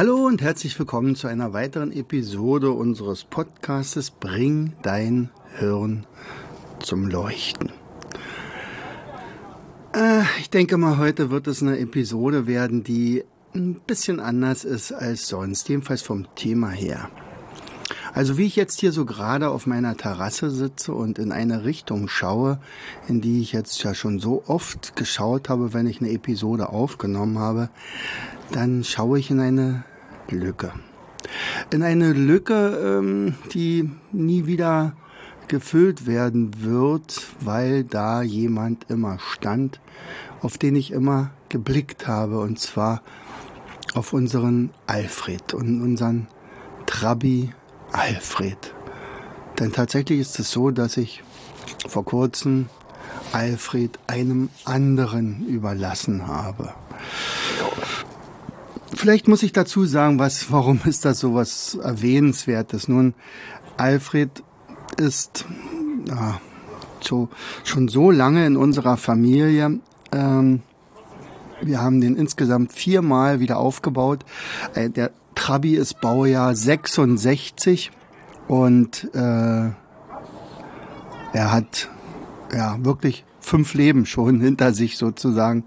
Hallo und herzlich willkommen zu einer weiteren Episode unseres Podcastes Bring dein Hirn zum Leuchten. Äh, ich denke mal, heute wird es eine Episode werden, die ein bisschen anders ist als sonst, jedenfalls vom Thema her. Also wie ich jetzt hier so gerade auf meiner Terrasse sitze und in eine Richtung schaue, in die ich jetzt ja schon so oft geschaut habe, wenn ich eine Episode aufgenommen habe, dann schaue ich in eine Lücke. In eine Lücke, ähm, die nie wieder gefüllt werden wird, weil da jemand immer stand, auf den ich immer geblickt habe, und zwar auf unseren Alfred und unseren Trabi Alfred. Denn tatsächlich ist es so, dass ich vor kurzem Alfred einem anderen überlassen habe. Vielleicht muss ich dazu sagen, was, warum ist das so was Erwähnenswertes? Nun, Alfred ist ja, so, schon so lange in unserer Familie. Ähm, wir haben den insgesamt viermal wieder aufgebaut. Äh, der Trabi ist Baujahr 66 und äh, er hat ja wirklich fünf Leben schon hinter sich sozusagen.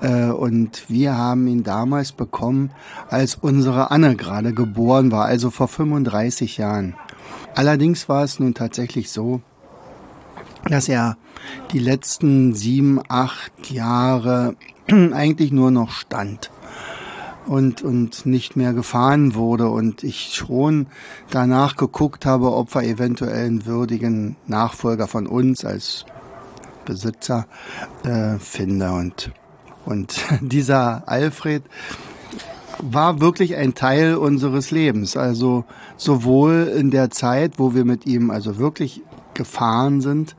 Äh, und wir haben ihn damals bekommen, als unsere Anne gerade geboren war, also vor 35 Jahren. Allerdings war es nun tatsächlich so, dass er die letzten sieben, acht Jahre eigentlich nur noch stand und, und nicht mehr gefahren wurde und ich schon danach geguckt habe, ob wir eventuell einen würdigen Nachfolger von uns als Besitzer äh, finde. Und, und dieser Alfred war wirklich ein Teil unseres Lebens. Also sowohl in der Zeit, wo wir mit ihm also wirklich gefahren sind,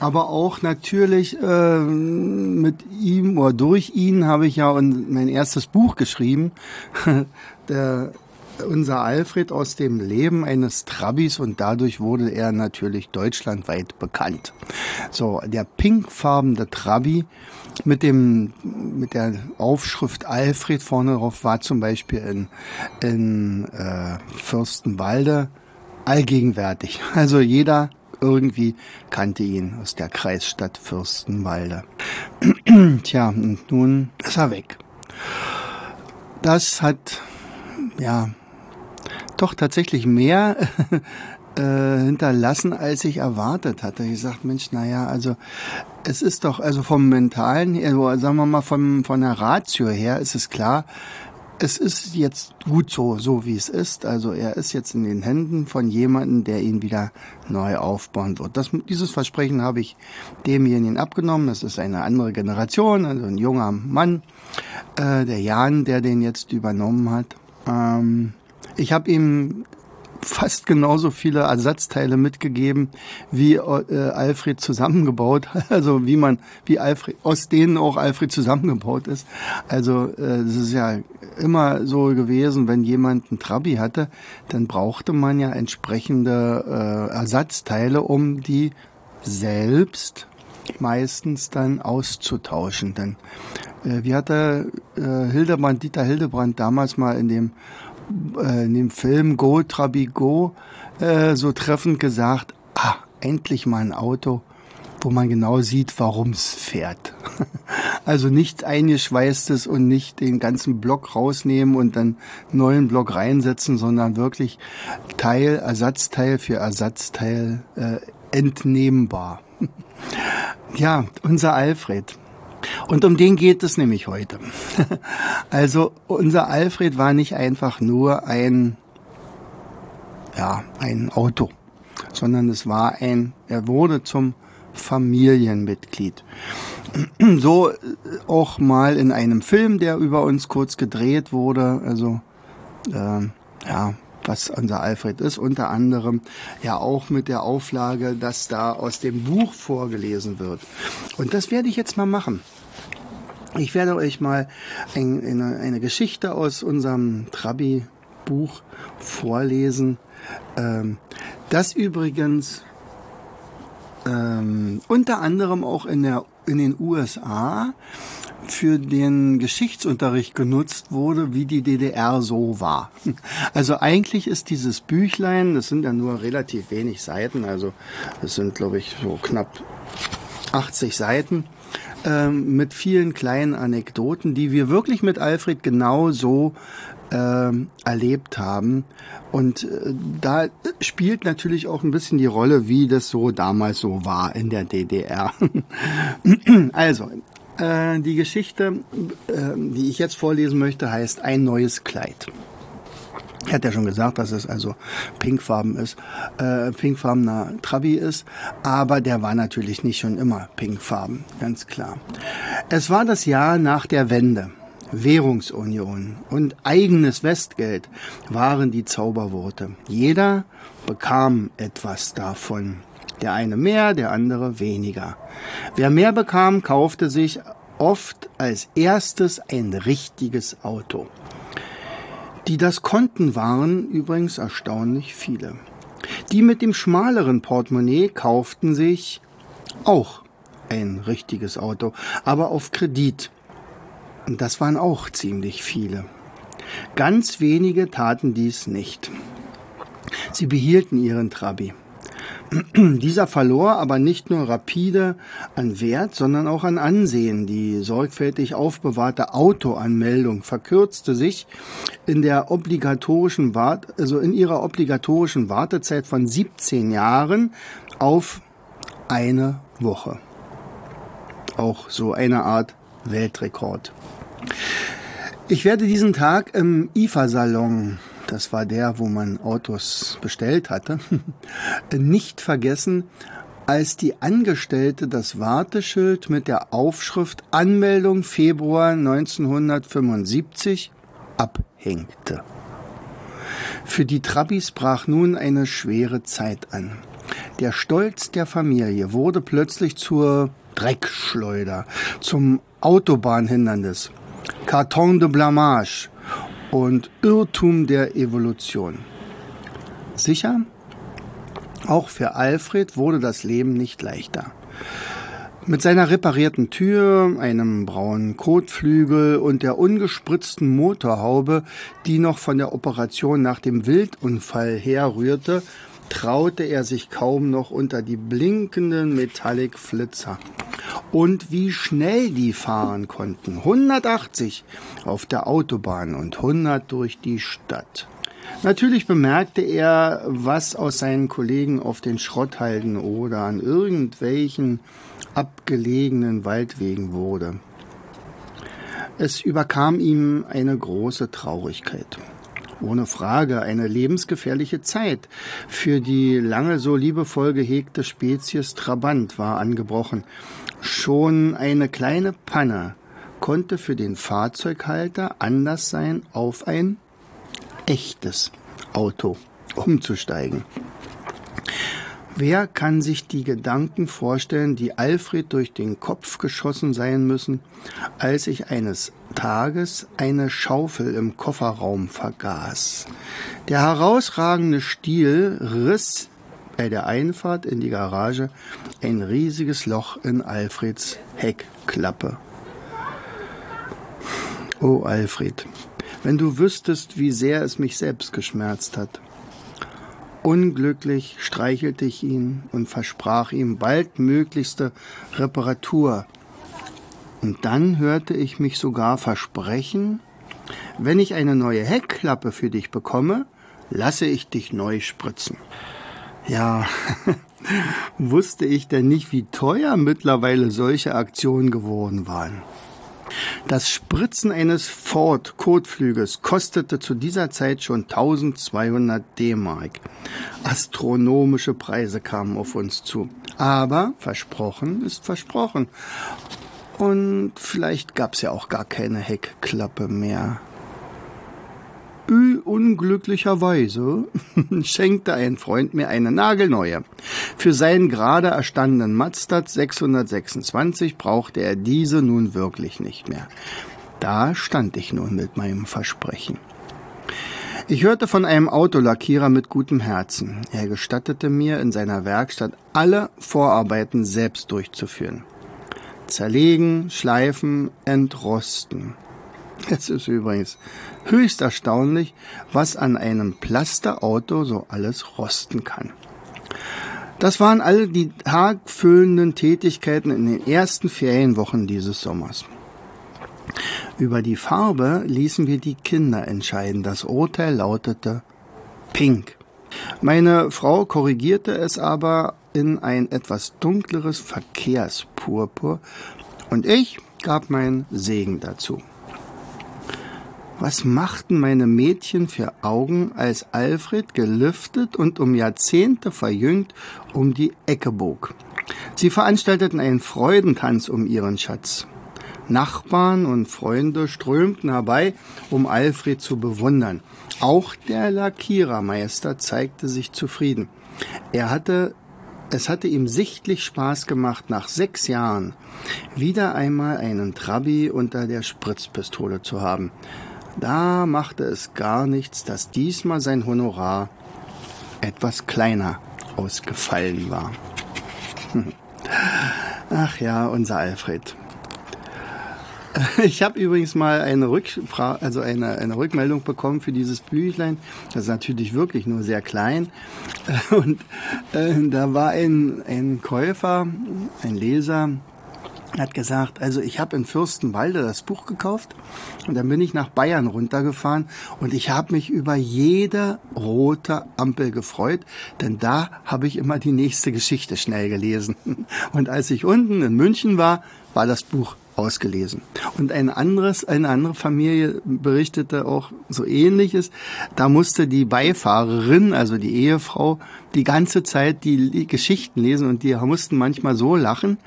aber auch natürlich äh, mit ihm oder durch ihn habe ich ja mein erstes Buch geschrieben. der unser Alfred aus dem Leben eines Trabis und dadurch wurde er natürlich deutschlandweit bekannt. So, der pinkfarbene Trabi mit dem, mit der Aufschrift Alfred vorne drauf war zum Beispiel in, in äh, Fürstenwalde allgegenwärtig. Also jeder irgendwie kannte ihn aus der Kreisstadt Fürstenwalde. Tja, und nun ist er weg. Das hat ja doch tatsächlich mehr äh, hinterlassen, als ich erwartet hatte. Ich sagte, Mensch, naja, also es ist doch, also vom Mentalen also sagen wir mal vom, von der Ratio her, ist es klar, es ist jetzt gut so, so wie es ist. Also er ist jetzt in den Händen von jemandem, der ihn wieder neu aufbauen wird. Das, dieses Versprechen habe ich demjenigen abgenommen. Das ist eine andere Generation, also ein junger Mann, äh, der Jan, der den jetzt übernommen hat. Ähm, ich habe ihm fast genauso viele Ersatzteile mitgegeben, wie äh, Alfred zusammengebaut, also wie man, wie Alfred, aus denen auch Alfred zusammengebaut ist. Also äh, es ist ja immer so gewesen, wenn jemand einen Trabi hatte, dann brauchte man ja entsprechende äh, Ersatzteile, um die selbst meistens dann auszutauschen. Denn äh, wie hatte äh, Hildebrand, Dieter Hildebrand damals mal in dem äh, in dem Film Go Trabi Go äh, so treffend gesagt, ah, endlich mal ein Auto, wo man genau sieht, warum es fährt. also nicht eingeschweißtes und nicht den ganzen Block rausnehmen und dann neuen Block reinsetzen, sondern wirklich Teil, Ersatzteil für Ersatzteil äh, entnehmbar. ja, unser Alfred. Und um den geht es nämlich heute. also unser Alfred war nicht einfach nur ein, ja, ein Auto, sondern es war ein, er wurde zum Familienmitglied. so äh, auch mal in einem Film, der über uns kurz gedreht wurde. Also äh, ja, was unser Alfred ist, unter anderem ja auch mit der Auflage, dass da aus dem Buch vorgelesen wird. Und das werde ich jetzt mal machen. Ich werde euch mal ein, eine, eine Geschichte aus unserem Trabi-Buch vorlesen. Ähm, das übrigens ähm, unter anderem auch in, der, in den USA für den Geschichtsunterricht genutzt wurde, wie die DDR so war. Also eigentlich ist dieses Büchlein, das sind ja nur relativ wenig Seiten, also es sind glaube ich so knapp 80 Seiten, ähm, mit vielen kleinen Anekdoten, die wir wirklich mit Alfred genau so erlebt haben. Und äh, da spielt natürlich auch ein bisschen die Rolle, wie das so damals so war in der DDR. also, äh, die Geschichte, äh, die ich jetzt vorlesen möchte, heißt Ein neues Kleid. Er hat ja schon gesagt, dass es also pinkfarben ist, äh, pinkfarbener Trabi ist, aber der war natürlich nicht schon immer pinkfarben, ganz klar. Es war das Jahr nach der Wende. Währungsunion und eigenes Westgeld waren die Zauberworte. Jeder bekam etwas davon. Der eine mehr, der andere weniger. Wer mehr bekam, kaufte sich oft als erstes ein richtiges Auto. Die das konnten, waren übrigens erstaunlich viele. Die mit dem schmaleren Portemonnaie kauften sich auch ein richtiges Auto, aber auf Kredit. Und das waren auch ziemlich viele. Ganz wenige taten dies nicht. Sie behielten ihren Trabi. Dieser verlor aber nicht nur rapide an Wert, sondern auch an Ansehen. Die sorgfältig aufbewahrte Autoanmeldung verkürzte sich in der obligatorischen Wart also in ihrer obligatorischen Wartezeit von 17 Jahren auf eine Woche. Auch so eine Art Weltrekord. Ich werde diesen Tag im IFA-Salon das war der, wo man Autos bestellt hatte, nicht vergessen, als die Angestellte das Warteschild mit der Aufschrift Anmeldung Februar 1975 abhängte. Für die Trabis brach nun eine schwere Zeit an. Der Stolz der Familie wurde plötzlich zur Dreckschleuder, zum Autobahnhindernis, Karton de Blamage, und Irrtum der Evolution. Sicher, auch für Alfred wurde das Leben nicht leichter. Mit seiner reparierten Tür, einem braunen Kotflügel und der ungespritzten Motorhaube, die noch von der Operation nach dem Wildunfall herrührte, traute er sich kaum noch unter die blinkenden Metallic-Flitzer und wie schnell die fahren konnten. 180 auf der Autobahn und 100 durch die Stadt. Natürlich bemerkte er, was aus seinen Kollegen auf den Schrotthalden oder an irgendwelchen abgelegenen Waldwegen wurde. Es überkam ihm eine große Traurigkeit. Ohne Frage eine lebensgefährliche Zeit. Für die lange so liebevoll gehegte Spezies Trabant war angebrochen. Schon eine kleine Panne konnte für den Fahrzeughalter anders sein, auf ein echtes Auto umzusteigen. Wer kann sich die Gedanken vorstellen, die Alfred durch den Kopf geschossen sein müssen, als ich eines Tages eine Schaufel im Kofferraum vergaß? Der herausragende Stiel riss bei der Einfahrt in die Garage ein riesiges Loch in Alfreds Heckklappe. Oh Alfred, wenn du wüsstest, wie sehr es mich selbst geschmerzt hat. Unglücklich streichelte ich ihn und versprach ihm baldmöglichste Reparatur. Und dann hörte ich mich sogar versprechen, wenn ich eine neue Heckklappe für dich bekomme, lasse ich dich neu spritzen. Ja, wusste ich denn nicht, wie teuer mittlerweile solche Aktionen geworden waren. Das Spritzen eines Ford Kotflügels kostete zu dieser Zeit schon 1200 D-Mark. Astronomische Preise kamen auf uns zu. Aber versprochen ist versprochen. Und vielleicht gab's ja auch gar keine Heckklappe mehr. Ü, unglücklicherweise schenkte ein Freund mir eine nagelneue. Für seinen gerade erstandenen Mazda 626 brauchte er diese nun wirklich nicht mehr. Da stand ich nun mit meinem Versprechen. Ich hörte von einem Autolackierer mit gutem Herzen. Er gestattete mir, in seiner Werkstatt alle Vorarbeiten selbst durchzuführen. Zerlegen, schleifen, entrosten. Es ist übrigens höchst erstaunlich, was an einem Plasterauto so alles rosten kann. Das waren alle die tagfüllenden Tätigkeiten in den ersten Ferienwochen dieses Sommers. Über die Farbe ließen wir die Kinder entscheiden. Das Urteil lautete Pink. Meine Frau korrigierte es aber in ein etwas dunkleres Verkehrspurpur und ich gab meinen Segen dazu. Was machten meine Mädchen für Augen, als Alfred gelüftet und um Jahrzehnte verjüngt um die Ecke bog? Sie veranstalteten einen Freudentanz um ihren Schatz. Nachbarn und Freunde strömten herbei, um Alfred zu bewundern. Auch der Lackierermeister zeigte sich zufrieden. Er hatte es hatte ihm sichtlich Spaß gemacht, nach sechs Jahren wieder einmal einen Trabi unter der Spritzpistole zu haben. Da machte es gar nichts, dass diesmal sein Honorar etwas kleiner ausgefallen war. Ach ja, unser Alfred. Ich habe übrigens mal eine Rückfrage, also eine, eine Rückmeldung bekommen für dieses Büchlein. Das ist natürlich wirklich nur sehr klein. Und äh, da war ein, ein Käufer, ein Leser, hat gesagt, also ich habe in Fürstenwalde das Buch gekauft und dann bin ich nach Bayern runtergefahren und ich habe mich über jede rote Ampel gefreut, denn da habe ich immer die nächste Geschichte schnell gelesen. Und als ich unten in München war, war das Buch ausgelesen. Und ein anderes, eine andere Familie berichtete auch so ähnliches. Da musste die Beifahrerin, also die Ehefrau, die ganze Zeit die Geschichten lesen und die mussten manchmal so lachen,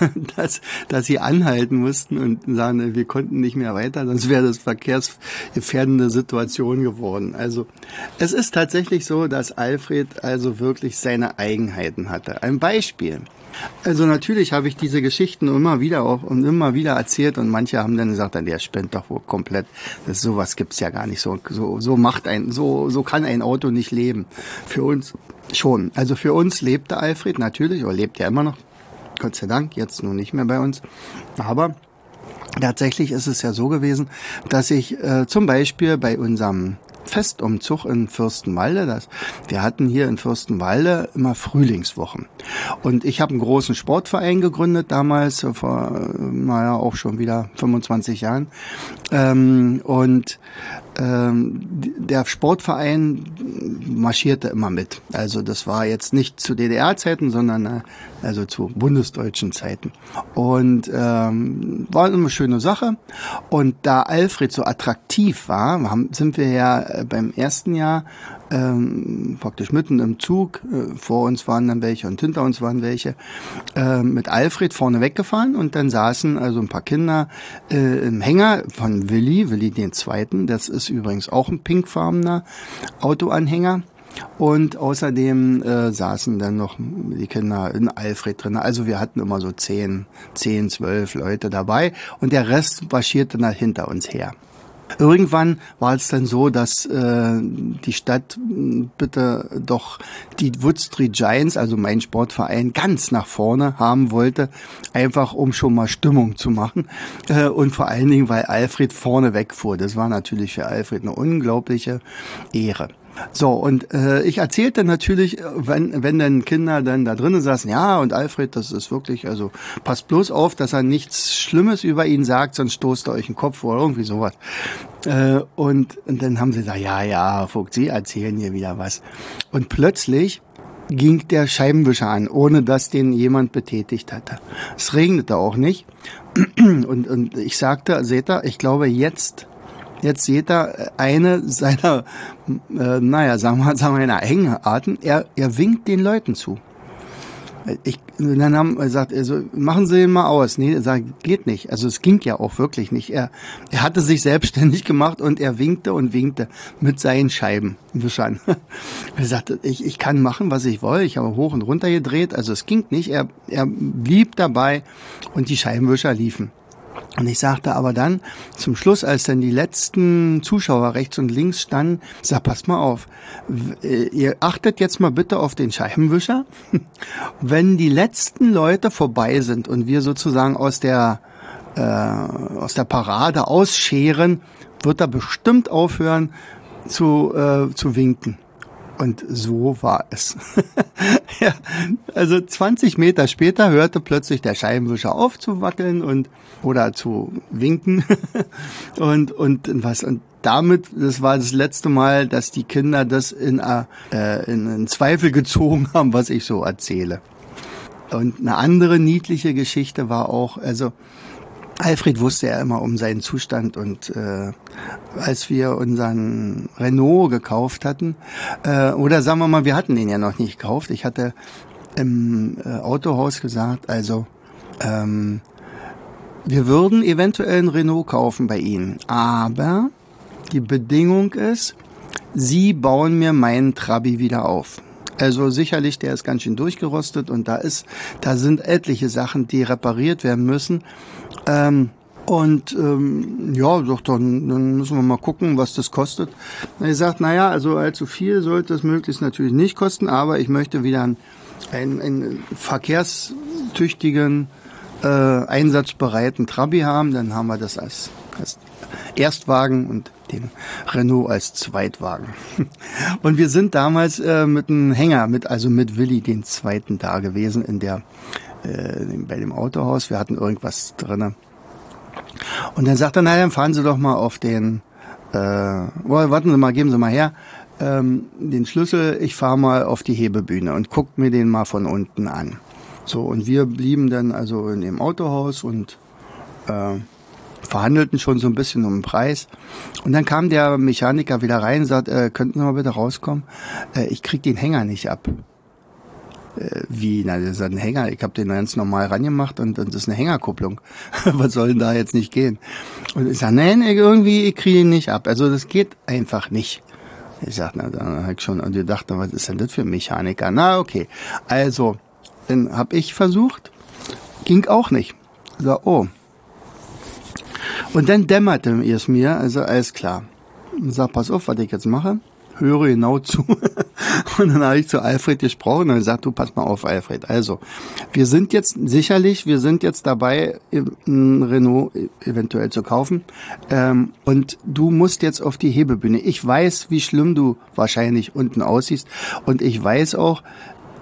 dass, dass sie anhalten mussten und sagen, wir konnten nicht mehr weiter, sonst wäre das verkehrsgefährdende Situation geworden. Also es ist tatsächlich so, dass Alfred also wirklich seine Eigenheiten hatte. Ein Beispiel. Also natürlich habe ich diese Geschichten immer wieder auch und immer wieder erzählt und manche haben dann gesagt, der spinnt doch wohl komplett. Das sowas gibt's ja gar nicht so. So so macht ein so so kann ein Auto nicht leben. Für uns schon. Also für uns lebte Alfred natürlich oder lebt ja immer noch. Gott sei Dank jetzt nur nicht mehr bei uns. Aber Tatsächlich ist es ja so gewesen, dass ich äh, zum Beispiel bei unserem Festumzug in Fürstenwalde. Das, wir hatten hier in Fürstenwalde immer Frühlingswochen. Und ich habe einen großen Sportverein gegründet damals, vor, naja, auch schon wieder 25 Jahren. Ähm, und ähm, der Sportverein marschierte immer mit. Also das war jetzt nicht zu DDR-Zeiten, sondern äh, also zu bundesdeutschen Zeiten. Und ähm, war eine schöne Sache. Und da Alfred so attraktiv war, haben, sind wir ja äh, beim ersten Jahr ähm, praktisch mitten im Zug, äh, vor uns waren dann welche und hinter uns waren welche, äh, mit Alfred vorne weggefahren und dann saßen also ein paar Kinder äh, im Hänger von Willi, Willi den Zweiten, das ist übrigens auch ein pinkfarbener Autoanhänger. Und außerdem äh, saßen dann noch die Kinder in Alfred drin. Also wir hatten immer so zehn, zehn, zwölf Leute dabei und der Rest marschierte dann hinter uns her. Irgendwann war es dann so, dass äh, die Stadt bitte doch die Wood Street Giants, also mein Sportverein, ganz nach vorne haben wollte, einfach um schon mal Stimmung zu machen äh, und vor allen Dingen, weil Alfred vorne wegfuhr. Das war natürlich für Alfred eine unglaubliche Ehre. So, und äh, ich erzählte natürlich, wenn, wenn dann Kinder dann da drinnen saßen, ja, und Alfred, das ist wirklich, also passt bloß auf, dass er nichts Schlimmes über ihn sagt, sonst stoßt er euch den Kopf oder irgendwie sowas. Äh, und, und dann haben sie gesagt, ja, ja, Vogt, Sie erzählen hier wieder was. Und plötzlich ging der Scheibenwischer an, ohne dass den jemand betätigt hatte. Es regnete auch nicht. Und, und ich sagte, seht ihr, ich glaube, jetzt Jetzt seht ihr eine seiner, äh, naja, sagen wir, sagen wir, einer Eigenarten. Er, er winkt den Leuten zu. Ich, dann haben er gesagt, also machen Sie ihn mal aus. Nee, er sagt, geht nicht. Also es ging ja auch wirklich nicht. Er, er hatte sich selbstständig gemacht und er winkte und winkte mit seinen Scheibenwischern. er sagte, ich, ich kann machen, was ich will. Ich habe hoch und runter gedreht. Also es ging nicht. Er, er blieb dabei und die Scheibenwischer liefen. Und ich sagte aber dann zum Schluss, als dann die letzten Zuschauer rechts und links standen, sag, pass mal auf, äh, ihr achtet jetzt mal bitte auf den Scheibenwischer. Wenn die letzten Leute vorbei sind und wir sozusagen aus der, äh, aus der Parade ausscheren, wird er bestimmt aufhören zu, äh, zu winken. Und so war es. ja, also 20 Meter später hörte plötzlich der Scheibenwischer auf zu wackeln und oder zu winken und und was und damit das war das letzte Mal, dass die Kinder das in, äh, in, in Zweifel gezogen haben, was ich so erzähle. Und eine andere niedliche Geschichte war auch, also Alfred wusste ja immer um seinen Zustand und äh, als wir unseren Renault gekauft hatten, äh, oder sagen wir mal, wir hatten den ja noch nicht gekauft. Ich hatte im äh, Autohaus gesagt, also ähm, wir würden eventuell einen Renault kaufen bei Ihnen, aber die Bedingung ist, Sie bauen mir meinen Trabi wieder auf. Also sicherlich, der ist ganz schön durchgerostet und da ist, da sind etliche Sachen, die repariert werden müssen. Ähm, und ähm, ja, doch, dann, dann müssen wir mal gucken, was das kostet. Er sagt, naja, also allzu viel sollte es möglichst natürlich nicht kosten, aber ich möchte wieder einen, einen, einen verkehrstüchtigen, äh, einsatzbereiten Trabi haben. Dann haben wir das als, als Erstwagen und den Renault als Zweitwagen. Und wir sind damals äh, mit einem Hänger, mit also mit Willi den Zweiten da gewesen in der äh, bei dem Autohaus. Wir hatten irgendwas drinne. Und dann sagt er, naja, dann fahren Sie doch mal auf den, äh, warten Sie mal, geben Sie mal her, ähm, den Schlüssel, ich fahre mal auf die Hebebühne und guck mir den mal von unten an. So, und wir blieben dann also in dem Autohaus und äh, verhandelten schon so ein bisschen um den Preis. Und dann kam der Mechaniker wieder rein und sagt, äh, könnten Sie mal bitte rauskommen? Äh, ich krieg den Hänger nicht ab. Äh, wie, na, das ist ein Hänger. Ich habe den ganz normal rangemacht und, und das ist eine Hängerkupplung. Was soll denn da jetzt nicht gehen? Und ich sage, nein, irgendwie, ich kriege ihn nicht ab. Also das geht einfach nicht. Ich sag, na, dann hab ich schon und gedacht, was ist denn das für ein Mechaniker? Na, okay. Also, dann hab ich versucht, ging auch nicht. So, oh, und dann dämmerte es mir, also alles klar. Und sag, pass auf, was ich jetzt mache. Höre genau zu. und dann habe ich zu Alfred gesprochen und gesagt, du pass mal auf, Alfred. Also, wir sind jetzt sicherlich, wir sind jetzt dabei, ein Renault eventuell zu kaufen. Ähm, und du musst jetzt auf die Hebebühne. Ich weiß, wie schlimm du wahrscheinlich unten aussiehst. Und ich weiß auch,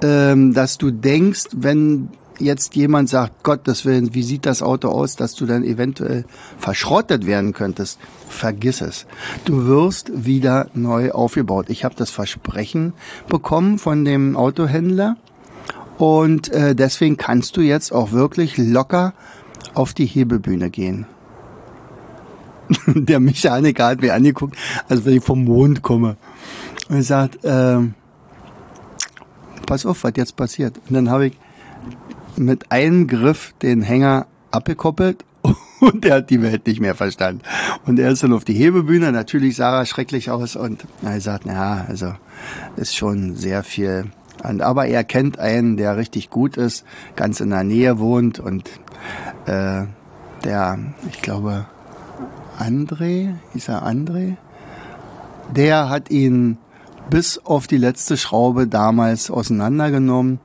ähm, dass du denkst, wenn jetzt jemand sagt, Gottes Willen, wie sieht das Auto aus, dass du dann eventuell verschrottet werden könntest, vergiss es. Du wirst wieder neu aufgebaut. Ich habe das Versprechen bekommen von dem Autohändler und äh, deswegen kannst du jetzt auch wirklich locker auf die Hebebühne gehen. Der Mechaniker hat mir angeguckt, als wenn ich vom Mond komme. Und er sagt, äh, pass auf, was jetzt passiert. Und dann habe ich mit einem Griff den Hänger abgekoppelt und er hat die Welt nicht mehr verstanden. Und er ist dann auf die Hebebühne, natürlich sah er schrecklich aus und er sagt, ja, also ist schon sehr viel. Und, aber er kennt einen, der richtig gut ist, ganz in der Nähe wohnt und äh, der, ich glaube, André, hieß er André? Der hat ihn bis auf die letzte Schraube damals auseinandergenommen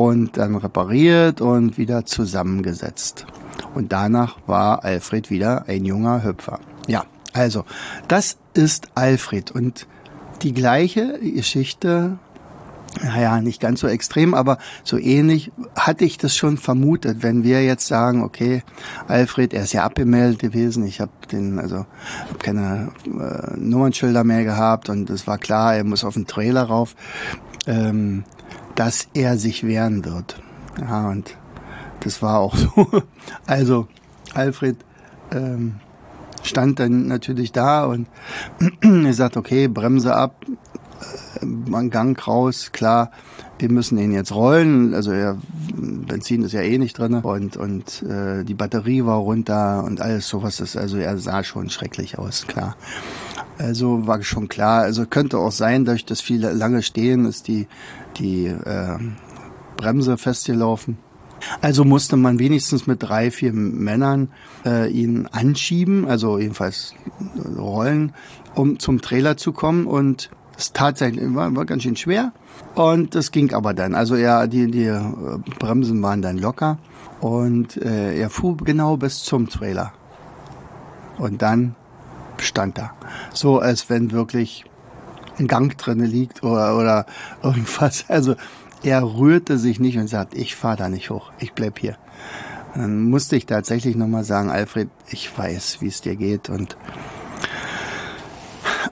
und dann repariert und wieder zusammengesetzt. Und danach war Alfred wieder ein junger Hüpfer. Ja, also, das ist Alfred und die gleiche Geschichte, naja, nicht ganz so extrem, aber so ähnlich hatte ich das schon vermutet, wenn wir jetzt sagen, okay, Alfred, er ist ja abgemeldet gewesen, ich habe den, also hab keine äh, Nummernschilder mehr gehabt und es war klar, er muss auf den Trailer rauf. Ähm, dass er sich wehren wird. Ja, und das war auch so. Also Alfred ähm, stand dann natürlich da und er sagt, okay, Bremse ab, äh, Gang raus, klar. wir müssen ihn jetzt rollen. Also ja, Benzin ist ja eh nicht drin und und äh, die Batterie war runter und alles sowas ist. Also er sah schon schrecklich aus, klar. Also war schon klar. Also könnte auch sein, durch das viele lange Stehen ist die die äh, Bremse festgelaufen. Also musste man wenigstens mit drei, vier Männern äh, ihn anschieben, also jedenfalls rollen, um zum Trailer zu kommen. Und es tatsächlich war, war ganz schön schwer. Und das ging aber dann. Also ja, die, die äh, Bremsen waren dann locker und äh, er fuhr genau bis zum Trailer. Und dann stand er. So als wenn wirklich ein Gang drinne liegt oder, oder irgendwas. Also er rührte sich nicht und sagt, ich fahre da nicht hoch, ich bleib hier. Dann musste ich tatsächlich nochmal sagen, Alfred, ich weiß, wie es dir geht und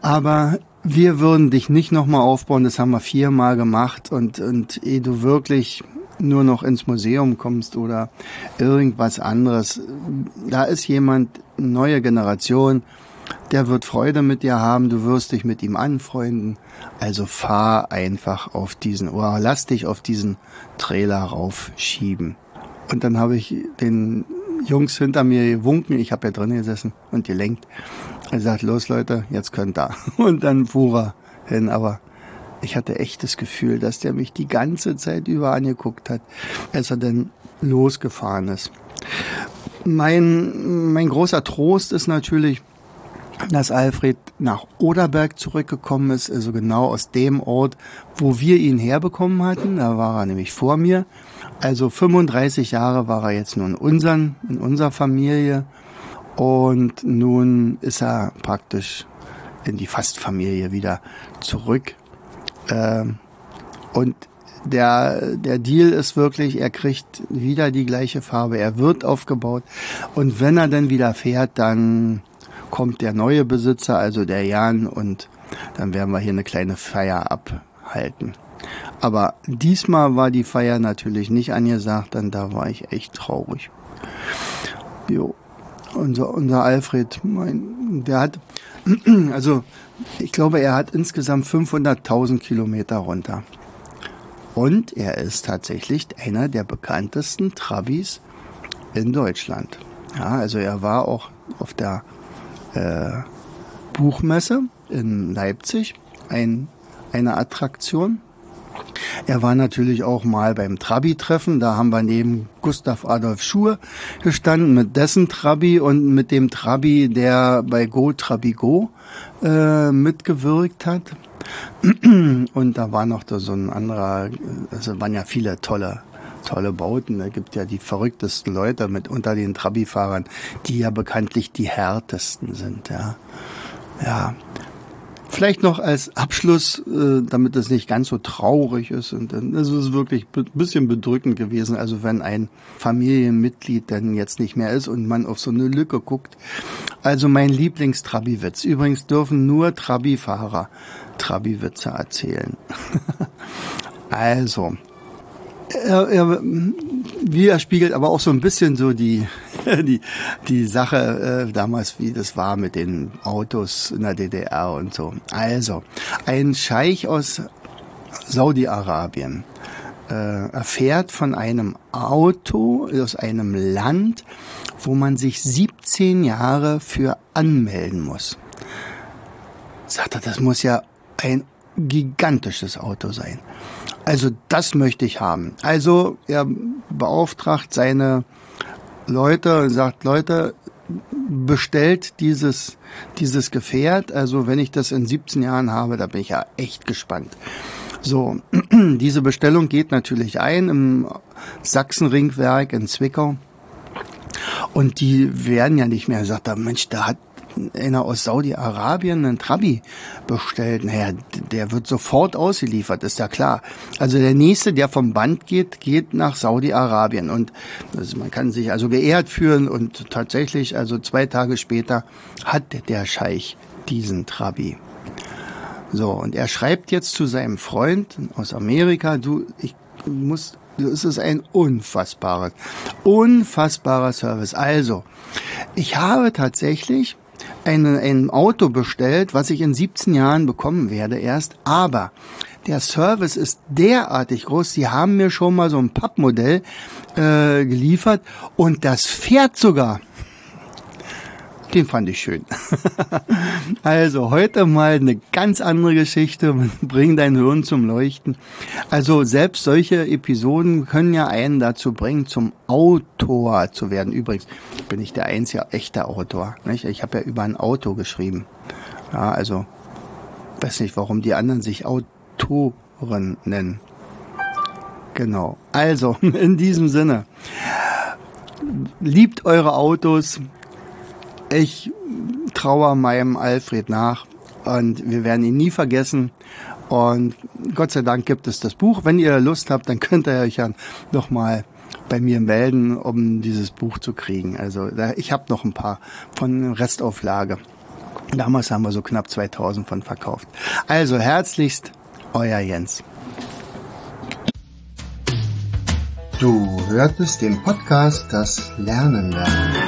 aber wir würden dich nicht nochmal aufbauen, das haben wir viermal gemacht und, und ehe du wirklich nur noch ins Museum kommst oder irgendwas anderes, da ist jemand, neue Generation, der wird Freude mit dir haben, du wirst dich mit ihm anfreunden. Also fahr einfach auf diesen, oder lass dich auf diesen Trailer raufschieben. Und dann habe ich den Jungs hinter mir gewunken, ich habe ja drin gesessen und gelenkt. Er sagt, los Leute, jetzt könnt ihr. Und dann fuhr er hin, aber ich hatte echt das Gefühl, dass der mich die ganze Zeit über angeguckt hat, als er dann losgefahren ist. Mein, mein großer Trost ist natürlich, dass Alfred nach Oderberg zurückgekommen ist, also genau aus dem Ort, wo wir ihn herbekommen hatten. Da war er nämlich vor mir. Also 35 Jahre war er jetzt nur in, unseren, in unserer Familie und nun ist er praktisch in die Fastfamilie wieder zurück. Ähm, und der, der Deal ist wirklich, er kriegt wieder die gleiche Farbe, er wird aufgebaut und wenn er dann wieder fährt, dann kommt der neue Besitzer, also der Jan, und dann werden wir hier eine kleine Feier abhalten. Aber diesmal war die Feier natürlich nicht angesagt, denn da war ich echt traurig. Jo, unser, unser Alfred, mein, der hat, also ich glaube, er hat insgesamt 500.000 Kilometer runter. Und er ist tatsächlich einer der bekanntesten Trabis in Deutschland. Ja, also er war auch auf der äh, Buchmesse in Leipzig, ein, eine Attraktion. Er war natürlich auch mal beim Trabi-Treffen. Da haben wir neben Gustav Adolf Schur gestanden mit dessen Trabi und mit dem Trabi, der bei Go Trabi Go äh, mitgewirkt hat. Und da war noch so ein anderer, also waren ja viele tolle tolle Bauten. Da gibt ja die verrücktesten Leute mit unter den Trabi-Fahrern, die ja bekanntlich die härtesten sind. Ja, ja. Vielleicht noch als Abschluss, äh, damit es nicht ganz so traurig ist und dann ist es wirklich ein bisschen bedrückend gewesen. Also wenn ein Familienmitglied dann jetzt nicht mehr ist und man auf so eine Lücke guckt. Also mein Lieblingstrabi-Witz. Übrigens dürfen nur Trabi-Fahrer Trabi-Witze erzählen. also, er, er widerspiegelt aber auch so ein bisschen so die, die, die Sache äh, damals, wie das war mit den Autos in der DDR und so. Also, ein Scheich aus Saudi-Arabien äh, erfährt von einem Auto aus einem Land, wo man sich 17 Jahre für anmelden muss. Sagt er, das muss ja ein gigantisches Auto sein. Also das möchte ich haben. Also er beauftragt seine Leute und sagt, Leute, bestellt dieses, dieses Gefährt. Also wenn ich das in 17 Jahren habe, da bin ich ja echt gespannt. So, diese Bestellung geht natürlich ein im Sachsenringwerk in Zwickau. Und die werden ja nicht mehr, sagt er, Mensch, da hat einer aus Saudi-Arabien einen Trabi bestellt, naja, der wird sofort ausgeliefert, ist ja klar. Also der nächste, der vom Band geht, geht nach Saudi-Arabien und also man kann sich also geehrt fühlen und tatsächlich, also zwei Tage später hat der Scheich diesen Trabi. So, und er schreibt jetzt zu seinem Freund aus Amerika, du, ich muss es ist ein unfassbarer, unfassbarer Service. Also, ich habe tatsächlich eine, ein Auto bestellt, was ich in 17 Jahren bekommen werde erst, aber der Service ist derartig groß. Sie haben mir schon mal so ein Pappmodell äh, geliefert und das fährt sogar. Den fand ich schön. also heute mal eine ganz andere Geschichte. Bring dein Hirn zum Leuchten. Also selbst solche Episoden können ja einen dazu bringen, zum Autor zu werden. Übrigens bin ich der einzige echte Autor. Nicht? Ich habe ja über ein Auto geschrieben. Ja, also weiß nicht, warum die anderen sich Autoren nennen. Genau. Also in diesem Sinne. Liebt eure Autos, ich traue meinem Alfred nach und wir werden ihn nie vergessen. Und Gott sei Dank gibt es das Buch. Wenn ihr Lust habt, dann könnt ihr euch ja noch mal bei mir melden, um dieses Buch zu kriegen. Also ich habe noch ein paar von Restauflage. Damals haben wir so knapp 2000 von verkauft. Also herzlichst, euer Jens. Du hörtest den Podcast Das Lernen lernen.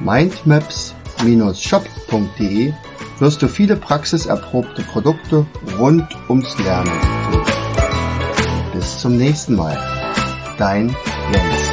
mindmaps-shop.de wirst du viele praxiserprobte Produkte rund ums Lernen. Bis zum nächsten Mal. Dein Jens.